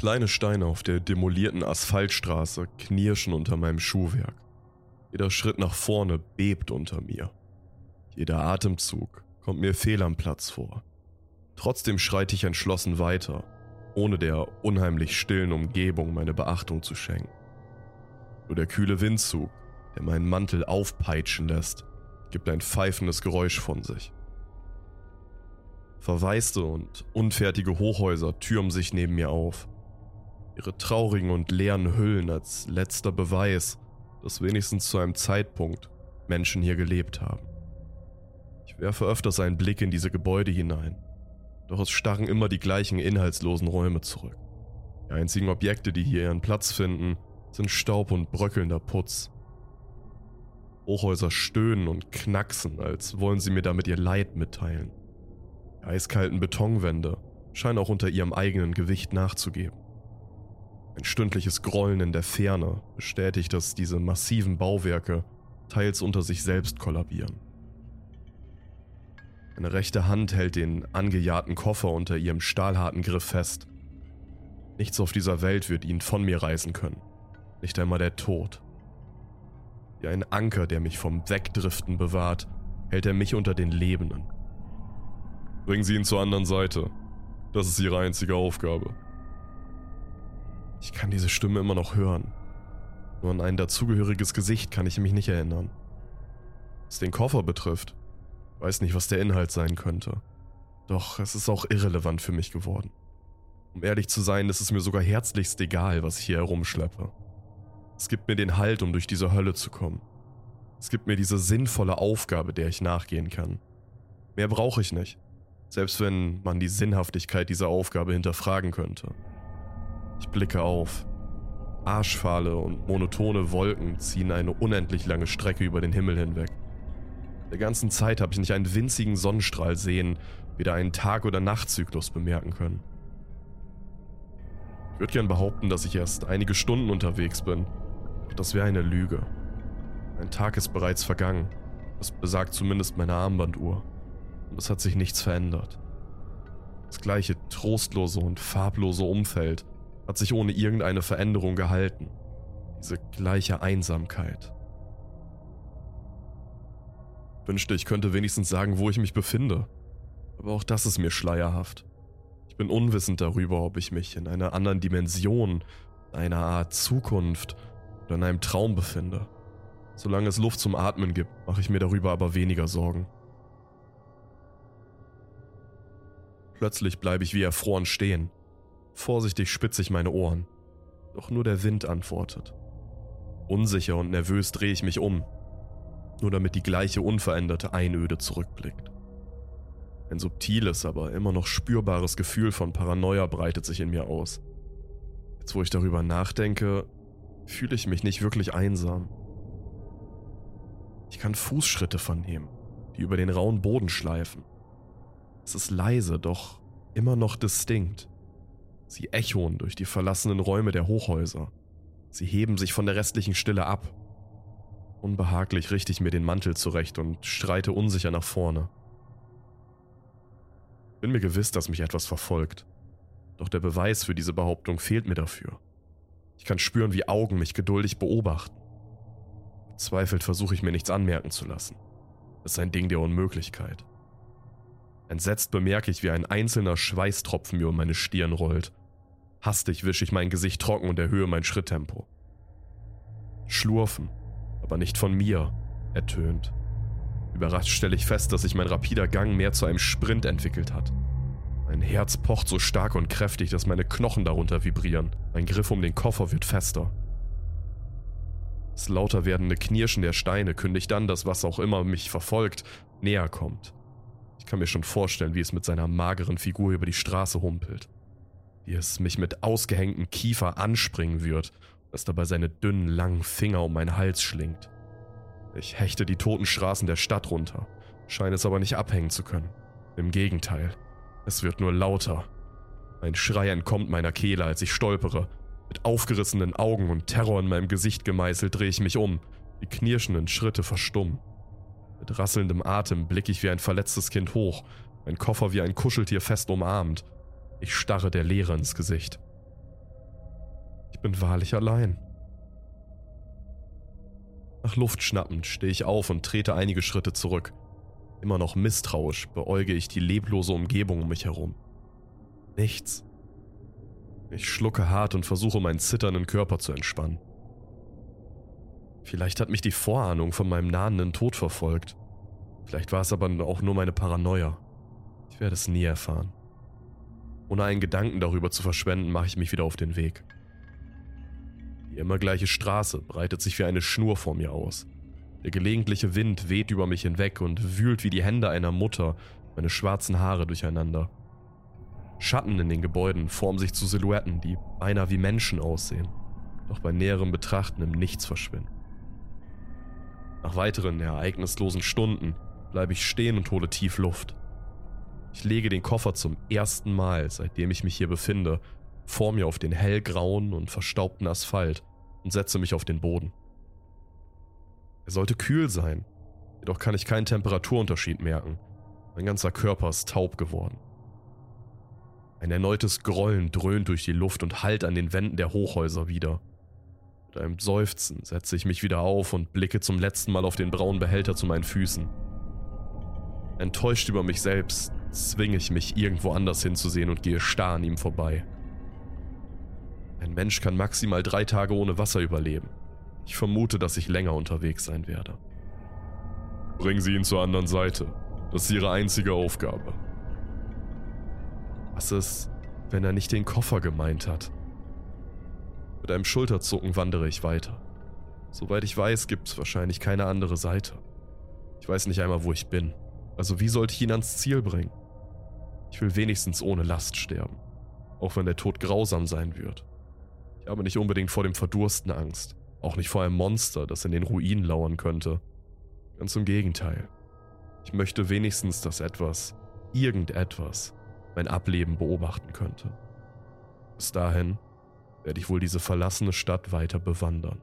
Kleine Steine auf der demolierten Asphaltstraße knirschen unter meinem Schuhwerk. Jeder Schritt nach vorne bebt unter mir. Jeder Atemzug kommt mir fehl am Platz vor. Trotzdem schreite ich entschlossen weiter, ohne der unheimlich stillen Umgebung meine Beachtung zu schenken. Nur der kühle Windzug, der meinen Mantel aufpeitschen lässt, gibt ein pfeifendes Geräusch von sich. Verwaiste und unfertige Hochhäuser türmen sich neben mir auf. Ihre traurigen und leeren Hüllen als letzter Beweis, dass wenigstens zu einem Zeitpunkt Menschen hier gelebt haben. Ich werfe öfters einen Blick in diese Gebäude hinein, doch es starren immer die gleichen inhaltslosen Räume zurück. Die einzigen Objekte, die hier ihren Platz finden, sind Staub und bröckelnder Putz. Hochhäuser stöhnen und knacksen, als wollen sie mir damit ihr Leid mitteilen. Die eiskalten Betonwände scheinen auch unter ihrem eigenen Gewicht nachzugeben. Ein stündliches Grollen in der Ferne bestätigt, dass diese massiven Bauwerke teils unter sich selbst kollabieren. Eine rechte Hand hält den angejahrten Koffer unter ihrem stahlharten Griff fest. Nichts auf dieser Welt wird ihn von mir reißen können, nicht einmal der Tod. Wie ein Anker, der mich vom Wegdriften bewahrt, hält er mich unter den Lebenden. Bringen Sie ihn zur anderen Seite. Das ist Ihre einzige Aufgabe. Ich kann diese Stimme immer noch hören. Nur an ein dazugehöriges Gesicht kann ich mich nicht erinnern. Was den Koffer betrifft, weiß nicht, was der Inhalt sein könnte. Doch es ist auch irrelevant für mich geworden. Um ehrlich zu sein, ist es mir sogar herzlichst egal, was ich hier herumschleppe. Es gibt mir den Halt, um durch diese Hölle zu kommen. Es gibt mir diese sinnvolle Aufgabe, der ich nachgehen kann. Mehr brauche ich nicht, selbst wenn man die Sinnhaftigkeit dieser Aufgabe hinterfragen könnte. Ich blicke auf. Arschfahle und monotone Wolken ziehen eine unendlich lange Strecke über den Himmel hinweg. Der ganzen Zeit habe ich nicht einen winzigen Sonnenstrahl sehen, weder einen Tag- oder Nachtzyklus bemerken können. Ich würde gern behaupten, dass ich erst einige Stunden unterwegs bin, doch das wäre eine Lüge. Ein Tag ist bereits vergangen, das besagt zumindest meine Armbanduhr, und es hat sich nichts verändert. Das gleiche trostlose und farblose Umfeld hat sich ohne irgendeine Veränderung gehalten. Diese gleiche Einsamkeit. Wünschte, ich könnte wenigstens sagen, wo ich mich befinde. Aber auch das ist mir schleierhaft. Ich bin unwissend darüber, ob ich mich in einer anderen Dimension, einer Art Zukunft oder in einem Traum befinde. Solange es Luft zum Atmen gibt, mache ich mir darüber aber weniger Sorgen. Plötzlich bleibe ich wie erfroren stehen. Vorsichtig spitze ich meine Ohren. Doch nur der Wind antwortet. Unsicher und nervös drehe ich mich um, nur damit die gleiche unveränderte Einöde zurückblickt. Ein subtiles, aber immer noch spürbares Gefühl von Paranoia breitet sich in mir aus. Jetzt wo ich darüber nachdenke, fühle ich mich nicht wirklich einsam. Ich kann Fußschritte vernehmen, die über den rauen Boden schleifen. Es ist leise, doch immer noch distinkt. Sie echoen durch die verlassenen Räume der Hochhäuser. Sie heben sich von der restlichen Stille ab. Unbehaglich richte ich mir den Mantel zurecht und streite unsicher nach vorne. Bin mir gewiss, dass mich etwas verfolgt. Doch der Beweis für diese Behauptung fehlt mir dafür. Ich kann spüren, wie Augen mich geduldig beobachten. Verzweifelt versuche ich mir nichts anmerken zu lassen. Es ist ein Ding der Unmöglichkeit. Entsetzt bemerke ich, wie ein einzelner Schweißtropfen mir um meine Stirn rollt Hastig wische ich mein Gesicht trocken und erhöhe mein Schritttempo. Schlurfen, aber nicht von mir, ertönt. Überrascht stelle ich fest, dass sich mein rapider Gang mehr zu einem Sprint entwickelt hat. Mein Herz pocht so stark und kräftig, dass meine Knochen darunter vibrieren. Mein Griff um den Koffer wird fester. Das lauter werdende Knirschen der Steine kündigt an, dass was auch immer mich verfolgt, näher kommt. Ich kann mir schon vorstellen, wie es mit seiner mageren Figur über die Straße humpelt wie es mich mit ausgehängtem Kiefer anspringen wird, das dabei seine dünnen, langen Finger um meinen Hals schlingt. Ich hechte die toten Straßen der Stadt runter, scheine es aber nicht abhängen zu können. Im Gegenteil, es wird nur lauter. Ein Schrei entkommt meiner Kehle, als ich stolpere. Mit aufgerissenen Augen und Terror in meinem Gesicht gemeißelt drehe ich mich um, die knirschenden Schritte verstummen. Mit rasselndem Atem blicke ich wie ein verletztes Kind hoch, mein Koffer wie ein Kuscheltier fest umarmt ich starre der Leere ins Gesicht. Ich bin wahrlich allein. Nach Luft schnappend stehe ich auf und trete einige Schritte zurück. Immer noch misstrauisch beäuge ich die leblose Umgebung um mich herum. Nichts. Ich schlucke hart und versuche meinen zitternden Körper zu entspannen. Vielleicht hat mich die Vorahnung von meinem nahenden Tod verfolgt. Vielleicht war es aber auch nur meine Paranoia. Ich werde es nie erfahren. Ohne einen Gedanken darüber zu verschwenden, mache ich mich wieder auf den Weg. Die immer gleiche Straße breitet sich wie eine Schnur vor mir aus. Der gelegentliche Wind weht über mich hinweg und wühlt wie die Hände einer Mutter meine schwarzen Haare durcheinander. Schatten in den Gebäuden formen sich zu Silhouetten, die beinahe wie Menschen aussehen, doch bei näherem Betrachten im Nichts verschwinden. Nach weiteren ereignislosen Stunden bleibe ich stehen und hole tief Luft. Ich lege den Koffer zum ersten Mal, seitdem ich mich hier befinde, vor mir auf den hellgrauen und verstaubten Asphalt und setze mich auf den Boden. Er sollte kühl sein, jedoch kann ich keinen Temperaturunterschied merken. Mein ganzer Körper ist taub geworden. Ein erneutes Grollen dröhnt durch die Luft und hallt an den Wänden der Hochhäuser wieder. Mit einem Seufzen setze ich mich wieder auf und blicke zum letzten Mal auf den braunen Behälter zu meinen Füßen. Enttäuscht über mich selbst, zwinge ich mich, irgendwo anders hinzusehen und gehe starr an ihm vorbei. Ein Mensch kann maximal drei Tage ohne Wasser überleben. Ich vermute, dass ich länger unterwegs sein werde. Bringen Sie ihn zur anderen Seite. Das ist Ihre einzige Aufgabe. Was ist, wenn er nicht den Koffer gemeint hat? Mit einem Schulterzucken wandere ich weiter. Soweit ich weiß, gibt es wahrscheinlich keine andere Seite. Ich weiß nicht einmal, wo ich bin. Also wie sollte ich ihn ans Ziel bringen? Ich will wenigstens ohne Last sterben. Auch wenn der Tod grausam sein wird. Ich habe nicht unbedingt vor dem Verdursten Angst. Auch nicht vor einem Monster, das in den Ruinen lauern könnte. Ganz im Gegenteil. Ich möchte wenigstens, dass etwas, irgendetwas, mein Ableben beobachten könnte. Bis dahin werde ich wohl diese verlassene Stadt weiter bewandern.